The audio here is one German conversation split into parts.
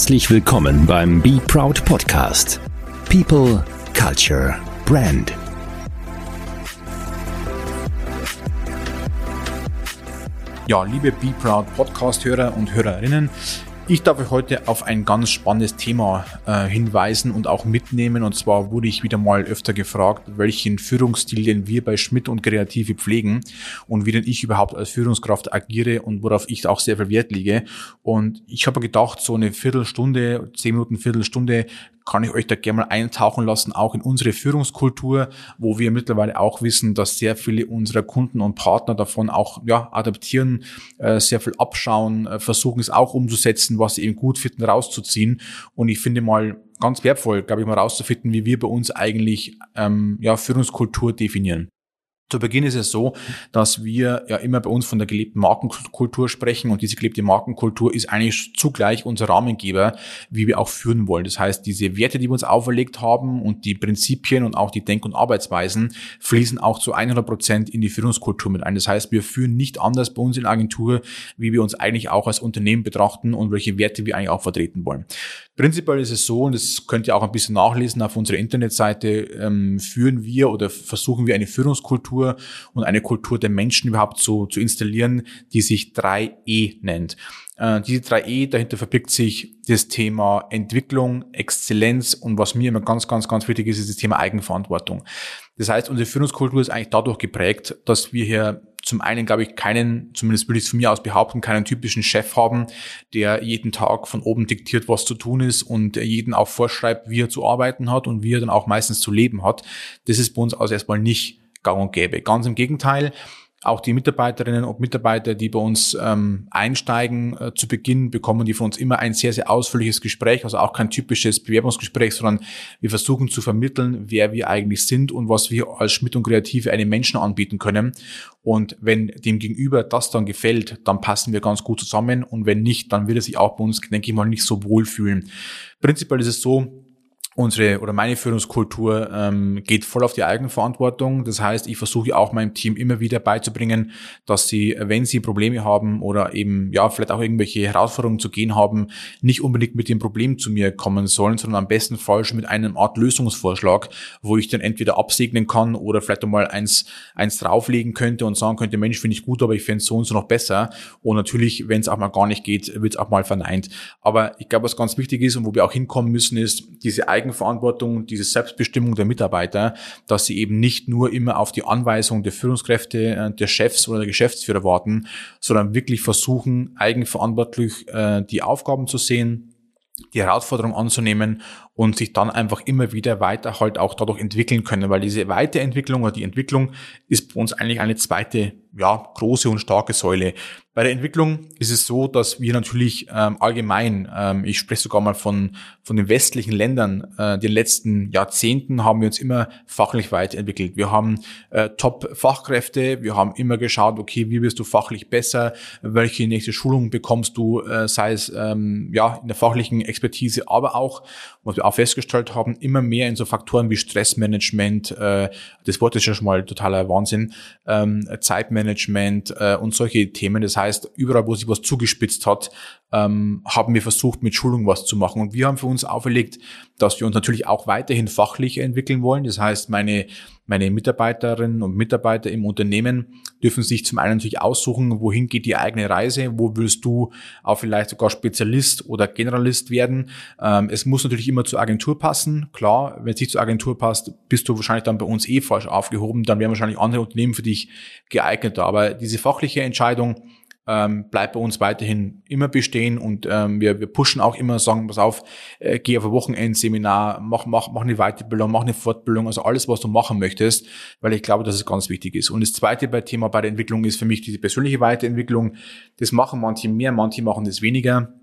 Herzlich willkommen beim Be Proud Podcast. People, Culture, Brand. Ja, liebe Be Proud Podcast-Hörer und Hörerinnen, ich darf euch heute auf ein ganz spannendes Thema äh, hinweisen und auch mitnehmen. Und zwar wurde ich wieder mal öfter gefragt, welchen Führungsstil denn wir bei Schmidt und Kreative pflegen und wie denn ich überhaupt als Führungskraft agiere und worauf ich auch sehr viel Wert lege. Und ich habe gedacht, so eine Viertelstunde, zehn Minuten, Viertelstunde kann ich euch da gerne mal eintauchen lassen, auch in unsere Führungskultur, wo wir mittlerweile auch wissen, dass sehr viele unserer Kunden und Partner davon auch ja, adaptieren, äh, sehr viel abschauen, äh, versuchen es auch umzusetzen, was sie eben gut finden, rauszuziehen. Und ich finde mal ganz wertvoll, glaube ich, mal rauszufinden, wie wir bei uns eigentlich ähm, ja, Führungskultur definieren. Zu Beginn ist es so, dass wir ja immer bei uns von der gelebten Markenkultur sprechen und diese gelebte Markenkultur ist eigentlich zugleich unser Rahmengeber, wie wir auch führen wollen. Das heißt, diese Werte, die wir uns auferlegt haben und die Prinzipien und auch die Denk- und Arbeitsweisen fließen auch zu 100 Prozent in die Führungskultur mit ein. Das heißt, wir führen nicht anders bei uns in der Agentur, wie wir uns eigentlich auch als Unternehmen betrachten und welche Werte wir eigentlich auch vertreten wollen. Prinzipiell ist es so, und das könnt ihr auch ein bisschen nachlesen auf unserer Internetseite, ähm, führen wir oder versuchen wir eine Führungskultur und eine Kultur der Menschen überhaupt zu, zu installieren, die sich 3E nennt. Äh, diese 3E, dahinter verbirgt sich das Thema Entwicklung, Exzellenz und was mir immer ganz, ganz, ganz wichtig ist, ist das Thema Eigenverantwortung. Das heißt, unsere Führungskultur ist eigentlich dadurch geprägt, dass wir hier zum einen, glaube ich, keinen, zumindest würde ich es von mir aus behaupten, keinen typischen Chef haben, der jeden Tag von oben diktiert, was zu tun ist und jeden auch vorschreibt, wie er zu arbeiten hat und wie er dann auch meistens zu leben hat. Das ist bei uns also erstmal nicht gang und gäbe. Ganz im Gegenteil, auch die Mitarbeiterinnen und Mitarbeiter, die bei uns ähm, einsteigen, äh, zu Beginn bekommen die von uns immer ein sehr, sehr ausführliches Gespräch, also auch kein typisches Bewerbungsgespräch, sondern wir versuchen zu vermitteln, wer wir eigentlich sind und was wir als Schmidt und Kreative einem Menschen anbieten können. Und wenn dem Gegenüber das dann gefällt, dann passen wir ganz gut zusammen und wenn nicht, dann wird er sich auch bei uns, denke ich mal, nicht so wohl fühlen. Prinzipiell ist es so, unsere oder meine Führungskultur ähm, geht voll auf die Eigenverantwortung. Das heißt, ich versuche auch meinem Team immer wieder beizubringen, dass sie, wenn sie Probleme haben oder eben ja vielleicht auch irgendwelche Herausforderungen zu gehen haben, nicht unbedingt mit dem Problem zu mir kommen sollen, sondern am besten Fall schon mit einem Art Lösungsvorschlag, wo ich dann entweder absegnen kann oder vielleicht einmal eins eins drauflegen könnte und sagen könnte, Mensch, finde ich gut, aber ich fände es so und so noch besser. Und natürlich, wenn es auch mal gar nicht geht, wird es auch mal verneint. Aber ich glaube, was ganz wichtig ist und wo wir auch hinkommen müssen, ist diese Eigenverantwortung, diese Selbstbestimmung der Mitarbeiter, dass sie eben nicht nur immer auf die Anweisung der Führungskräfte, äh, der Chefs oder der Geschäftsführer warten, sondern wirklich versuchen, eigenverantwortlich äh, die Aufgaben zu sehen, die Herausforderung anzunehmen und sich dann einfach immer wieder weiter halt auch dadurch entwickeln können, weil diese Weiterentwicklung oder die Entwicklung ist bei uns eigentlich eine zweite, ja, große und starke Säule. Bei der Entwicklung ist es so, dass wir natürlich ähm, allgemein, ähm, ich spreche sogar mal von, von den westlichen Ländern, äh, den letzten Jahrzehnten haben wir uns immer fachlich weiterentwickelt. Wir haben äh, Top-Fachkräfte, wir haben immer geschaut, okay, wie wirst du fachlich besser, welche nächste Schulung bekommst du, äh, sei es ähm, ja in der fachlichen Expertise, aber auch, was wir auch festgestellt haben, immer mehr in so Faktoren wie Stressmanagement, äh, das Wort ist ja schon mal totaler Wahnsinn, ähm, Zeitmanagement äh, und solche Themen. Das heißt, überall, wo sich was zugespitzt hat, ähm, haben wir versucht, mit Schulung was zu machen. Und wir haben für uns auferlegt, dass wir uns natürlich auch weiterhin fachlich entwickeln wollen. Das heißt, meine, meine Mitarbeiterinnen und Mitarbeiter im Unternehmen dürfen sich zum einen natürlich aussuchen, wohin geht die eigene Reise, wo willst du auch vielleicht sogar Spezialist oder Generalist werden. Ähm, es muss natürlich immer zur Agentur passen. Klar, wenn es nicht zur Agentur passt, bist du wahrscheinlich dann bei uns eh falsch aufgehoben. Dann wären wahrscheinlich andere Unternehmen für dich geeigneter. Aber diese fachliche Entscheidung, ähm, bleibt bei uns weiterhin immer bestehen und ähm, wir, wir pushen auch immer, sagen, pass auf, äh, geh auf ein Wochenendseminar, mach, mach, mach eine Weiterbildung, mach eine Fortbildung, also alles, was du machen möchtest, weil ich glaube, dass es ganz wichtig ist. Und das zweite bei Thema bei der Entwicklung ist für mich diese persönliche Weiterentwicklung. Das machen manche mehr, manche machen das weniger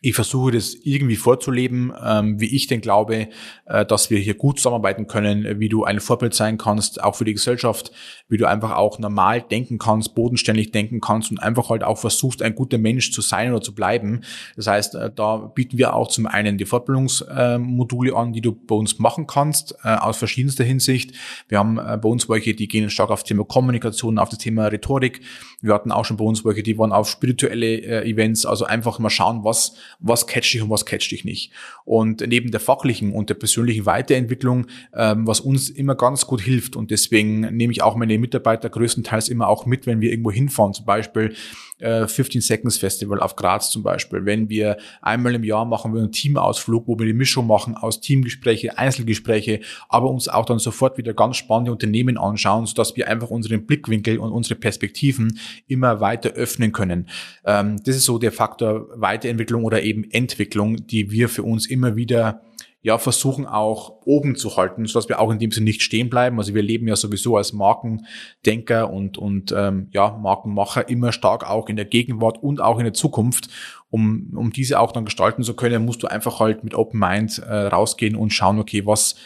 ich versuche das irgendwie vorzuleben, ähm, wie ich denn glaube, äh, dass wir hier gut zusammenarbeiten können, wie du ein Vorbild sein kannst, auch für die Gesellschaft, wie du einfach auch normal denken kannst, bodenständig denken kannst und einfach halt auch versuchst, ein guter Mensch zu sein oder zu bleiben. Das heißt, äh, da bieten wir auch zum einen die Fortbildungsmodule an, die du bei uns machen kannst, äh, aus verschiedenster Hinsicht. Wir haben äh, bei uns welche, die gehen stark auf das Thema Kommunikation, auf das Thema Rhetorik. Wir hatten auch schon bei uns welche, die waren auf spirituelle äh, Events, also einfach mal schauen, was was catcht dich und was catcht dich nicht. Und neben der fachlichen und der persönlichen Weiterentwicklung, ähm, was uns immer ganz gut hilft und deswegen nehme ich auch meine Mitarbeiter größtenteils immer auch mit, wenn wir irgendwo hinfahren, zum Beispiel äh, 15 Seconds Festival auf Graz zum Beispiel. Wenn wir einmal im Jahr machen wir einen Teamausflug, wo wir die Mischung machen aus Teamgespräche, Einzelgespräche, aber uns auch dann sofort wieder ganz spannende Unternehmen anschauen, sodass wir einfach unseren Blickwinkel und unsere Perspektiven immer weiter öffnen können. Ähm, das ist so der Faktor Weiterentwicklung oder eben Entwicklung, die wir für uns immer wieder ja, versuchen auch oben zu halten, sodass wir auch in dem Sinne nicht stehen bleiben. Also wir leben ja sowieso als Markendenker und, und ähm, ja, Markenmacher immer stark auch in der Gegenwart und auch in der Zukunft. Um, um diese auch dann gestalten zu können, musst du einfach halt mit Open Mind äh, rausgehen und schauen, okay, was,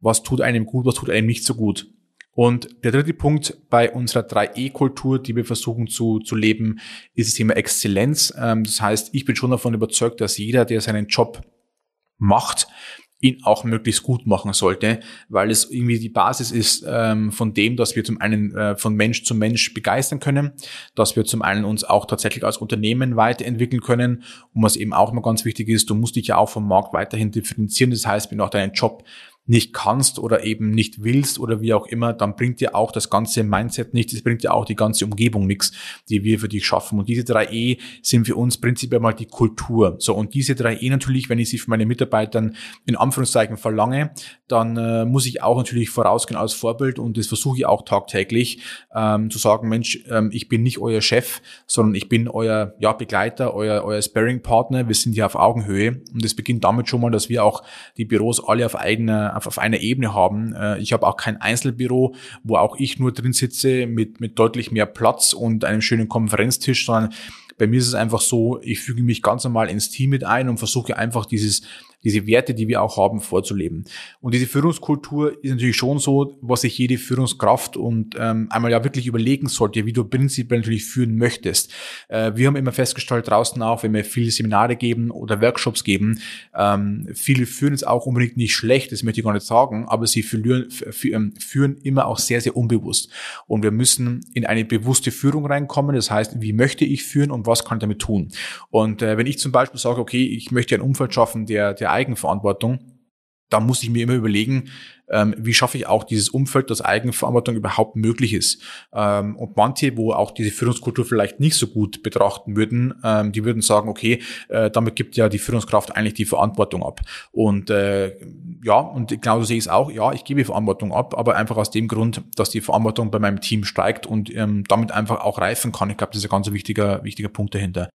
was tut einem gut, was tut einem nicht so gut. Und der dritte Punkt bei unserer 3E-Kultur, die wir versuchen zu, zu leben, ist das Thema Exzellenz. Ähm, das heißt, ich bin schon davon überzeugt, dass jeder, der seinen Job macht, ihn auch möglichst gut machen sollte, weil es irgendwie die Basis ist ähm, von dem, dass wir zum einen äh, von Mensch zu Mensch begeistern können, dass wir zum einen uns auch tatsächlich als Unternehmen weiterentwickeln können und was eben auch immer ganz wichtig ist, du musst dich ja auch vom Markt weiterhin differenzieren, das heißt, wenn du auch deinen Job nicht kannst oder eben nicht willst oder wie auch immer, dann bringt dir auch das ganze Mindset nichts, es bringt dir auch die ganze Umgebung nichts, die wir für dich schaffen. Und diese drei E sind für uns prinzipiell mal die Kultur. So, und diese drei E natürlich, wenn ich sie von meinen Mitarbeitern in Anführungszeichen verlange, dann äh, muss ich auch natürlich vorausgehen als Vorbild und das versuche ich auch tagtäglich ähm, zu sagen, Mensch, ähm, ich bin nicht euer Chef, sondern ich bin euer ja, Begleiter, euer, euer Sparring-Partner, wir sind hier auf Augenhöhe und es beginnt damit schon mal, dass wir auch die Büros alle auf eigener auf, auf einer Ebene haben. Äh, ich habe auch kein Einzelbüro, wo auch ich nur drin sitze mit, mit deutlich mehr Platz und einem schönen Konferenztisch, sondern bei mir ist es einfach so, ich füge mich ganz normal ins Team mit ein und versuche einfach dieses diese Werte, die wir auch haben, vorzuleben. Und diese Führungskultur ist natürlich schon so, was sich jede Führungskraft und ähm, einmal ja wirklich überlegen sollte, wie du prinzipiell natürlich führen möchtest. Äh, wir haben immer festgestellt draußen auch, wenn wir viele Seminare geben oder Workshops geben, ähm, viele führen es auch unbedingt nicht schlecht, das möchte ich gar nicht sagen, aber sie führen, ähm, führen immer auch sehr, sehr unbewusst. Und wir müssen in eine bewusste Führung reinkommen. Das heißt, wie möchte ich führen und was kann ich damit tun? Und äh, wenn ich zum Beispiel sage, okay, ich möchte ein Umfeld schaffen, der, der Eigenverantwortung, da muss ich mir immer überlegen, ähm, wie schaffe ich auch dieses Umfeld, dass Eigenverantwortung überhaupt möglich ist. Ähm, und manche, wo auch diese Führungskultur vielleicht nicht so gut betrachten würden, ähm, die würden sagen, okay, äh, damit gibt ja die Führungskraft eigentlich die Verantwortung ab. Und äh, ja, und genauso sehe ich es auch, ja, ich gebe Verantwortung ab, aber einfach aus dem Grund, dass die Verantwortung bei meinem Team steigt und damit einfach auch reifen kann. Ich glaube, das ist ein ganz wichtiger, wichtiger Punkt dahinter.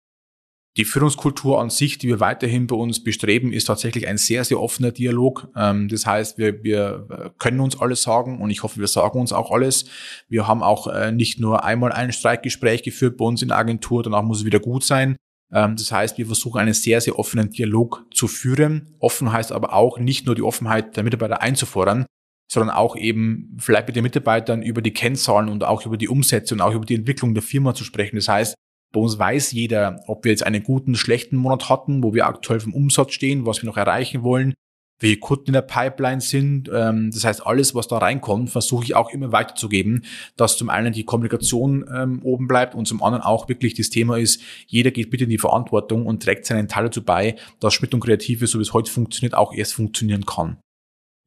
Die Führungskultur an sich, die wir weiterhin bei uns bestreben, ist tatsächlich ein sehr, sehr offener Dialog. Ähm, das heißt, wir, wir können uns alles sagen und ich hoffe, wir sagen uns auch alles. Wir haben auch äh, nicht nur einmal ein Streikgespräch geführt bei uns in der Agentur, danach muss es wieder gut sein. Ähm, das heißt, wir versuchen einen sehr, sehr offenen Dialog zu führen. Offen heißt aber auch nicht nur die Offenheit der Mitarbeiter einzufordern, sondern auch eben vielleicht mit den Mitarbeitern über die Kennzahlen und auch über die Umsätze und auch über die Entwicklung der Firma zu sprechen. Das heißt, bei uns weiß jeder, ob wir jetzt einen guten, schlechten Monat hatten, wo wir aktuell vom Umsatz stehen, was wir noch erreichen wollen, welche Kunden in der Pipeline sind. Ähm, das heißt, alles, was da reinkommt, versuche ich auch immer weiterzugeben, dass zum einen die Kommunikation ähm, oben bleibt und zum anderen auch wirklich das Thema ist, jeder geht bitte in die Verantwortung und trägt seinen Teil dazu bei, dass Schmidt und Kreative, so wie es heute funktioniert, auch erst funktionieren kann.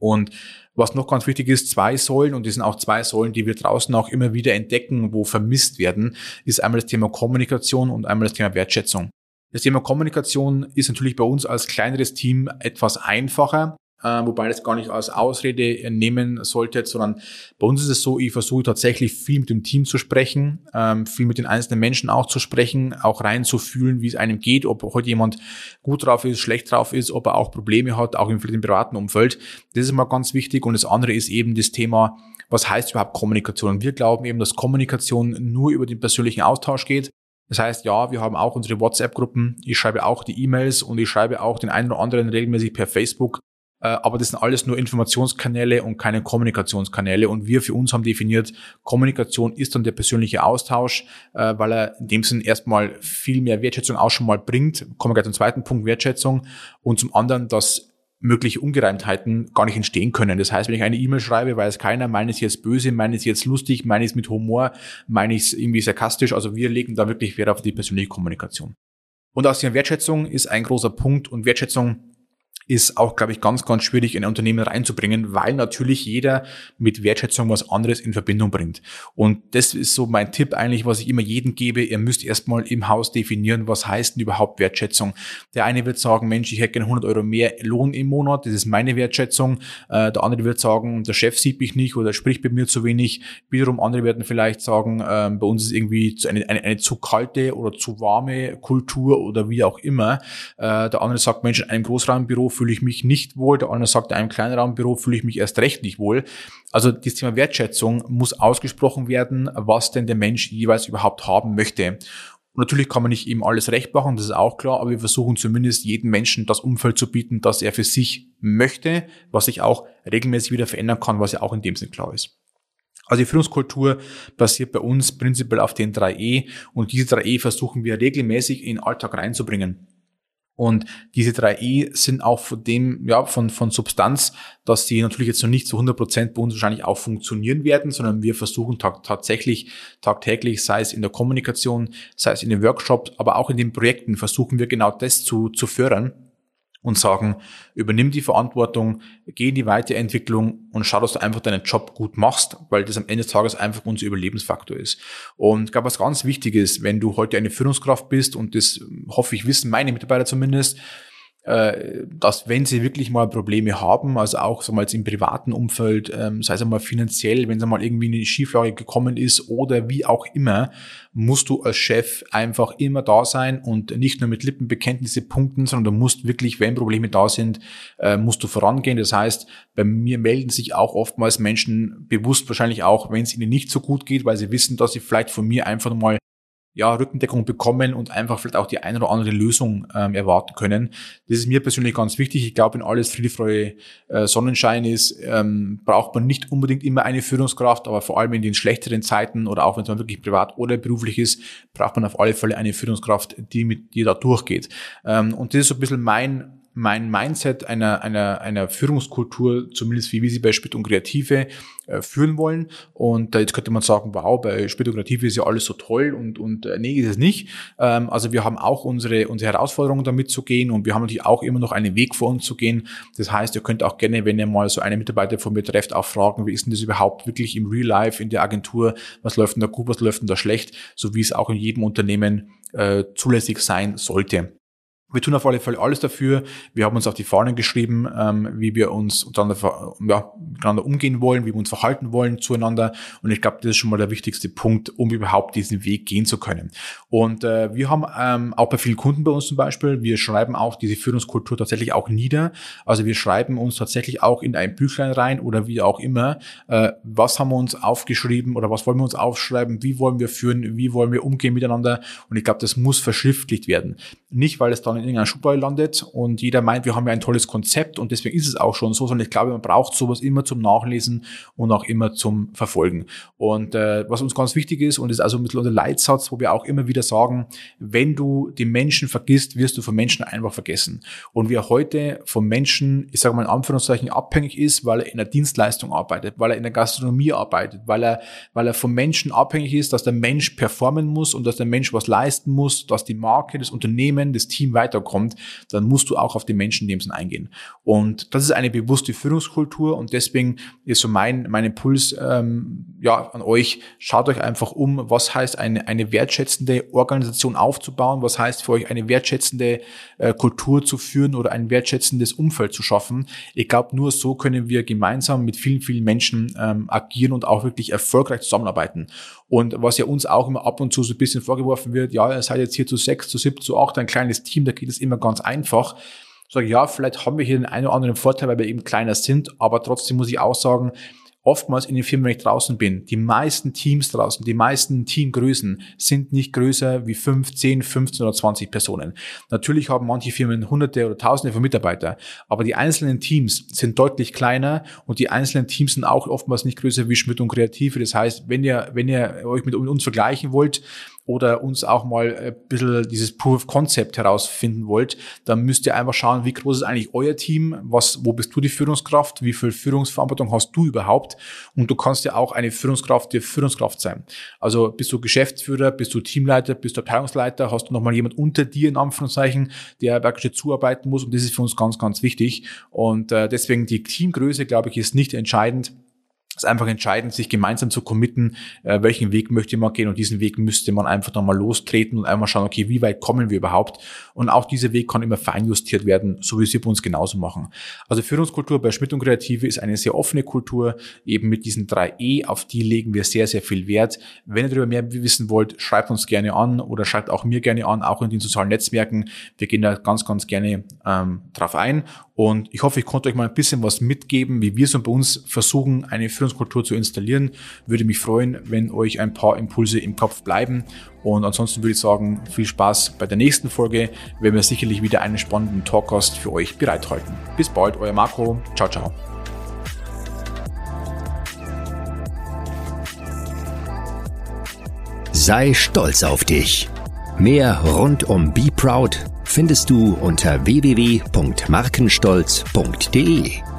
Und was noch ganz wichtig ist, zwei Säulen, und die sind auch zwei Säulen, die wir draußen auch immer wieder entdecken, wo vermisst werden, ist einmal das Thema Kommunikation und einmal das Thema Wertschätzung. Das Thema Kommunikation ist natürlich bei uns als kleineres Team etwas einfacher, äh, wobei das gar nicht als Ausrede nehmen sollte, sondern bei uns ist es so, ich versuche tatsächlich viel mit dem Team zu sprechen, ähm, viel mit den einzelnen Menschen auch zu sprechen, auch reinzufühlen, wie es einem geht, ob heute jemand gut drauf ist, schlecht drauf ist, ob er auch Probleme hat, auch im privaten Umfeld. Das ist mal ganz wichtig und das andere ist eben das Thema, was heißt überhaupt Kommunikation? wir glauben eben, dass Kommunikation nur über den persönlichen Austausch geht. Das heißt, ja, wir haben auch unsere WhatsApp-Gruppen, ich schreibe auch die E-Mails und ich schreibe auch den einen oder anderen regelmäßig per Facebook aber das sind alles nur Informationskanäle und keine Kommunikationskanäle. Und wir für uns haben definiert, Kommunikation ist dann der persönliche Austausch, äh, weil er in dem Sinn erstmal viel mehr Wertschätzung auch schon mal bringt. Kommen wir gleich zum zweiten Punkt, Wertschätzung. Und zum anderen, dass mögliche Ungereimtheiten gar nicht entstehen können. Das heißt, wenn ich eine E-Mail schreibe, weiß keiner, meine ich jetzt böse, meine ich jetzt lustig, meine es mit Humor, meine ich irgendwie sarkastisch. Also wir legen da wirklich Wert auf die persönliche Kommunikation. Und aus der Wertschätzung ist ein großer Punkt und Wertschätzung ist auch, glaube ich, ganz, ganz schwierig in ein Unternehmen reinzubringen, weil natürlich jeder mit Wertschätzung was anderes in Verbindung bringt. Und das ist so mein Tipp eigentlich, was ich immer jedem gebe. Ihr müsst erstmal im Haus definieren, was heißt denn überhaupt Wertschätzung. Der eine wird sagen, Mensch, ich hätte gerne 100 Euro mehr Lohn im Monat, das ist meine Wertschätzung. Äh, der andere wird sagen, der Chef sieht mich nicht oder spricht bei mir zu wenig. Wiederum andere werden vielleicht sagen, ähm, bei uns ist irgendwie eine, eine, eine zu kalte oder zu warme Kultur oder wie auch immer. Äh, der andere sagt, Mensch, in einem Großraumbüro fühle ich mich nicht wohl, der andere sagt, in einem Kleinraumbüro fühle ich mich erst recht nicht wohl. Also das Thema Wertschätzung muss ausgesprochen werden, was denn der Mensch jeweils überhaupt haben möchte. Und natürlich kann man nicht eben alles recht machen, das ist auch klar, aber wir versuchen zumindest jedem Menschen das Umfeld zu bieten, das er für sich möchte, was sich auch regelmäßig wieder verändern kann, was ja auch in dem Sinn klar ist. Also die Führungskultur basiert bei uns prinzipiell auf den 3E und diese 3E versuchen wir regelmäßig in den Alltag reinzubringen. Und diese drei E sind auch von dem, ja, von, von Substanz, dass die natürlich jetzt noch nicht zu 100 Prozent bei uns wahrscheinlich auch funktionieren werden, sondern wir versuchen tag tatsächlich, tagtäglich, sei es in der Kommunikation, sei es in den Workshops, aber auch in den Projekten versuchen wir genau das zu, zu fördern und sagen, übernimm die Verantwortung, geh in die Weiterentwicklung und schau, dass du einfach deinen Job gut machst, weil das am Ende des Tages einfach unser Überlebensfaktor ist. Und ich glaube, was ganz wichtig ist, wenn du heute eine Führungskraft bist, und das hoffe ich wissen meine Mitarbeiter zumindest, dass wenn sie wirklich mal Probleme haben, also auch so mal im privaten Umfeld, ähm, sei es einmal finanziell, wenn es mal irgendwie in eine Schieflage gekommen ist oder wie auch immer, musst du als Chef einfach immer da sein und nicht nur mit Lippenbekenntnisse punkten, sondern du musst wirklich, wenn Probleme da sind, äh, musst du vorangehen. Das heißt, bei mir melden sich auch oftmals Menschen bewusst wahrscheinlich auch, wenn es ihnen nicht so gut geht, weil sie wissen, dass sie vielleicht von mir einfach mal ja, Rückendeckung bekommen und einfach vielleicht auch die eine oder andere Lösung ähm, erwarten können. Das ist mir persönlich ganz wichtig. Ich glaube, wenn alles Friede, äh, Sonnenschein ist, ähm, braucht man nicht unbedingt immer eine Führungskraft, aber vor allem in den schlechteren Zeiten oder auch wenn es mal wirklich privat oder beruflich ist, braucht man auf alle Fälle eine Führungskraft, die mit dir da durchgeht. Ähm, und das ist so ein bisschen mein mein Mindset einer, einer, einer Führungskultur, zumindest wie wir sie bei Spit und Kreative äh, führen wollen. Und jetzt könnte man sagen, wow, bei Spit und Kreative ist ja alles so toll und, und äh, nee, ist es nicht. Ähm, also wir haben auch unsere, unsere Herausforderungen damit zu gehen und wir haben natürlich auch immer noch einen Weg vor uns zu gehen. Das heißt, ihr könnt auch gerne, wenn ihr mal so eine Mitarbeiter von mir trefft, auch fragen, wie ist denn das überhaupt wirklich im Real Life, in der Agentur, was läuft denn da gut, was läuft denn da schlecht, so wie es auch in jedem Unternehmen äh, zulässig sein sollte. Wir tun auf alle Fälle alles dafür. Wir haben uns auf die Fahnen geschrieben, ähm, wie wir uns untereinander, ja, miteinander umgehen wollen, wie wir uns verhalten wollen zueinander. Und ich glaube, das ist schon mal der wichtigste Punkt, um überhaupt diesen Weg gehen zu können. Und äh, wir haben ähm, auch bei vielen Kunden bei uns zum Beispiel, wir schreiben auch diese Führungskultur tatsächlich auch nieder. Also wir schreiben uns tatsächlich auch in ein Büchlein rein oder wie auch immer, äh, was haben wir uns aufgeschrieben oder was wollen wir uns aufschreiben, wie wollen wir führen, wie wollen wir umgehen miteinander. Und ich glaube, das muss verschriftlicht werden. Nicht, weil es dann in irgendeiner Schublade landet und jeder meint, wir haben ja ein tolles Konzept und deswegen ist es auch schon so, sondern ich glaube, man braucht sowas immer zum Nachlesen und auch immer zum Verfolgen. Und äh, was uns ganz wichtig ist und ist also ein bisschen unser Leitsatz, wo wir auch immer wieder sagen, wenn du die Menschen vergisst, wirst du von Menschen einfach vergessen. Und wer heute vom Menschen, ich sage mal in Anführungszeichen, abhängig ist, weil er in der Dienstleistung arbeitet, weil er in der Gastronomie arbeitet, weil er, weil er vom Menschen abhängig ist, dass der Mensch performen muss und dass der Mensch was leisten muss, dass die Marke, das Unternehmen, das Team weiter weiterkommt, dann musst du auch auf die Menschen in dem Sinn eingehen. Und das ist eine bewusste Führungskultur und deswegen ist so mein, mein Impuls ähm, ja, an euch, schaut euch einfach um, was heißt eine, eine wertschätzende Organisation aufzubauen, was heißt für euch eine wertschätzende äh, Kultur zu führen oder ein wertschätzendes Umfeld zu schaffen. Ich glaube, nur so können wir gemeinsam mit vielen, vielen Menschen ähm, agieren und auch wirklich erfolgreich zusammenarbeiten. Und was ja uns auch immer ab und zu so ein bisschen vorgeworfen wird, ja, ihr seid jetzt hier zu sechs, zu sieben, zu acht, ein kleines Team, da geht es immer ganz einfach. Ich sage, ja, vielleicht haben wir hier den einen oder anderen Vorteil, weil wir eben kleiner sind, aber trotzdem muss ich auch sagen, oftmals in den Firmen, wenn ich draußen bin, die meisten Teams draußen, die meisten Teamgrößen sind nicht größer wie 5, 10, 15 oder 20 Personen. Natürlich haben manche Firmen hunderte oder tausende von Mitarbeiter, aber die einzelnen Teams sind deutlich kleiner und die einzelnen Teams sind auch oftmals nicht größer wie Schmidt und Kreative. Das heißt, wenn ihr, wenn ihr euch mit uns vergleichen wollt, oder uns auch mal ein bisschen dieses Proof of Concept herausfinden wollt, dann müsst ihr einfach schauen, wie groß ist eigentlich euer Team, was, wo bist du die Führungskraft, wie viel Führungsverantwortung hast du überhaupt? Und du kannst ja auch eine Führungskraft der Führungskraft sein. Also bist du Geschäftsführer, bist du Teamleiter, bist du Abteilungsleiter, hast du nochmal jemand unter dir in Anführungszeichen, der wirklich zuarbeiten muss? Und das ist für uns ganz, ganz wichtig. Und äh, deswegen die Teamgröße, glaube ich, ist nicht entscheidend, ist einfach entscheidend, sich gemeinsam zu committen, äh, welchen Weg möchte man gehen und diesen Weg müsste man einfach nochmal lostreten und einmal schauen, okay, wie weit kommen wir überhaupt? Und auch dieser Weg kann immer feinjustiert werden, so wie sie bei uns genauso machen. Also Führungskultur bei Schmidt und Kreative ist eine sehr offene Kultur, eben mit diesen drei E, auf die legen wir sehr, sehr viel Wert. Wenn ihr darüber mehr wissen wollt, schreibt uns gerne an oder schreibt auch mir gerne an, auch in den sozialen Netzwerken. Wir gehen da ganz, ganz gerne ähm, drauf ein und ich hoffe, ich konnte euch mal ein bisschen was mitgeben, wie wir so bei uns versuchen, eine Führungskultur zu installieren. Würde mich freuen, wenn euch ein paar Impulse im Kopf bleiben. Und ansonsten würde ich sagen, viel Spaß bei der nächsten Folge, wenn wir sicherlich wieder einen spannenden Talkcast für euch bereithalten. Bis bald, euer Marco. Ciao, ciao. Sei stolz auf dich. Mehr rund um Be Proud findest du unter www.markenstolz.de.